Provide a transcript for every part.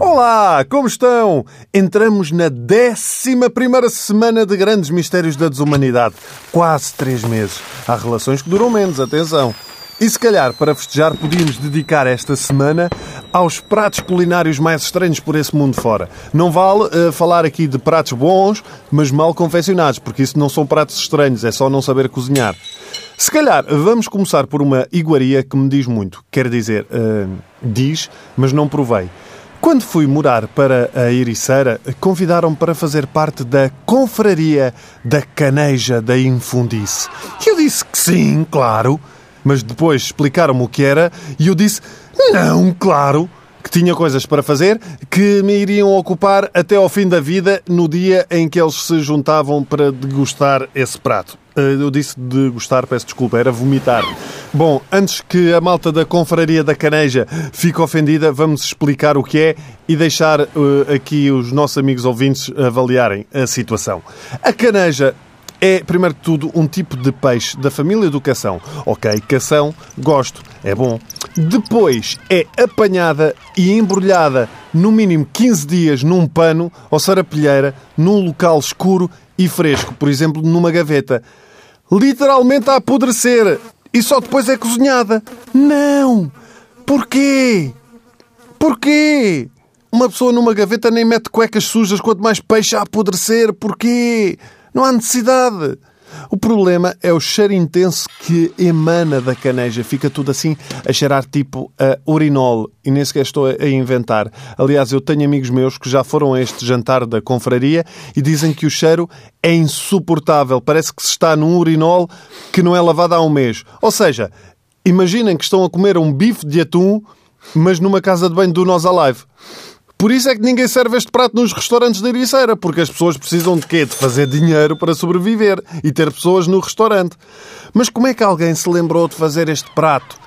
Olá, como estão? Entramos na 11 primeira semana de grandes mistérios da desumanidade. Quase três meses. Há relações que duram menos, atenção. E se calhar, para festejar, podíamos dedicar esta semana aos pratos culinários mais estranhos por esse mundo fora. Não vale uh, falar aqui de pratos bons, mas mal confeccionados, porque isso não são pratos estranhos, é só não saber cozinhar. Se calhar, vamos começar por uma iguaria que me diz muito. Quer dizer, uh, diz, mas não provei. Quando fui morar para a Ericeira, convidaram-me para fazer parte da confraria da Caneja da Infundice. E eu disse que sim, claro. Mas depois explicaram-me o que era e eu disse não, claro que tinha coisas para fazer que me iriam ocupar até ao fim da vida no dia em que eles se juntavam para degustar esse prato. Eh, eu disse degustar, peço desculpa, era vomitar. Bom, antes que a malta da Confraria da Caneja fique ofendida, vamos explicar o que é e deixar uh, aqui os nossos amigos ouvintes avaliarem a situação. A caneja é, primeiro de tudo, um tipo de peixe da família do cação. Ok, cação, gosto, é bom. Depois é apanhada e embrulhada no mínimo 15 dias num pano ou sarapilheira, num local escuro e fresco, por exemplo, numa gaveta. Literalmente a apodrecer e só depois é cozinhada. Não! Porquê? Porquê? Uma pessoa numa gaveta nem mete cuecas sujas, quanto mais peixe a apodrecer. Porquê? Não há necessidade. O problema é o cheiro intenso que emana da caneja. Fica tudo assim a cheirar tipo a urinol. E nem sequer estou a inventar. Aliás, eu tenho amigos meus que já foram a este jantar da confraria e dizem que o cheiro é insuportável. Parece que se está num urinol que não é lavado há um mês. Ou seja, imaginem que estão a comer um bife de atum, mas numa casa de banho do Nós Alive. Por isso é que ninguém serve este prato nos restaurantes da Ericeira, porque as pessoas precisam de quê? De fazer dinheiro para sobreviver e ter pessoas no restaurante. Mas como é que alguém se lembrou de fazer este prato?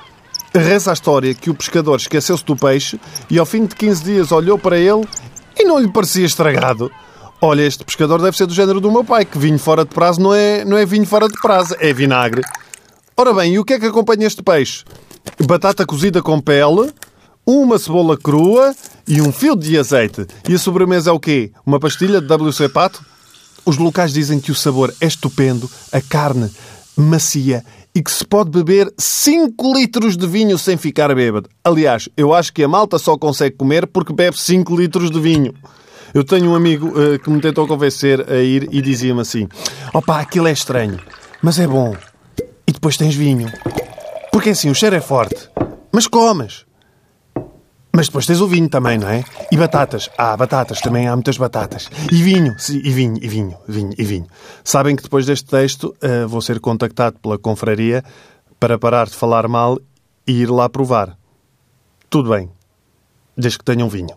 Reza a história que o pescador esqueceu-se do peixe e ao fim de 15 dias olhou para ele e não lhe parecia estragado. Olha, este pescador deve ser do género do meu pai, que vinho fora de prazo não é, não é vinho fora de prazo, é vinagre. Ora bem, e o que é que acompanha este peixe? Batata cozida com pele, uma cebola crua e um fio de azeite. E a sobremesa é o quê? Uma pastilha de WC Pato? Os locais dizem que o sabor é estupendo, a carne macia e que se pode beber 5 litros de vinho sem ficar bêbado. Aliás, eu acho que a malta só consegue comer porque bebe 5 litros de vinho. Eu tenho um amigo uh, que me tentou convencer a ir e dizia-me assim: opá, aquilo é estranho, mas é bom. E depois tens vinho. Porque assim, o cheiro é forte. Mas comes. Mas depois tens o vinho também, não é? E batatas. Ah, batatas, também há muitas batatas. E vinho, sim, e vinho, e vinho, vinho, e vinho. Sabem que depois deste texto uh, vou ser contactado pela confraria para parar de falar mal e ir lá provar. Tudo bem, desde que tenham vinho.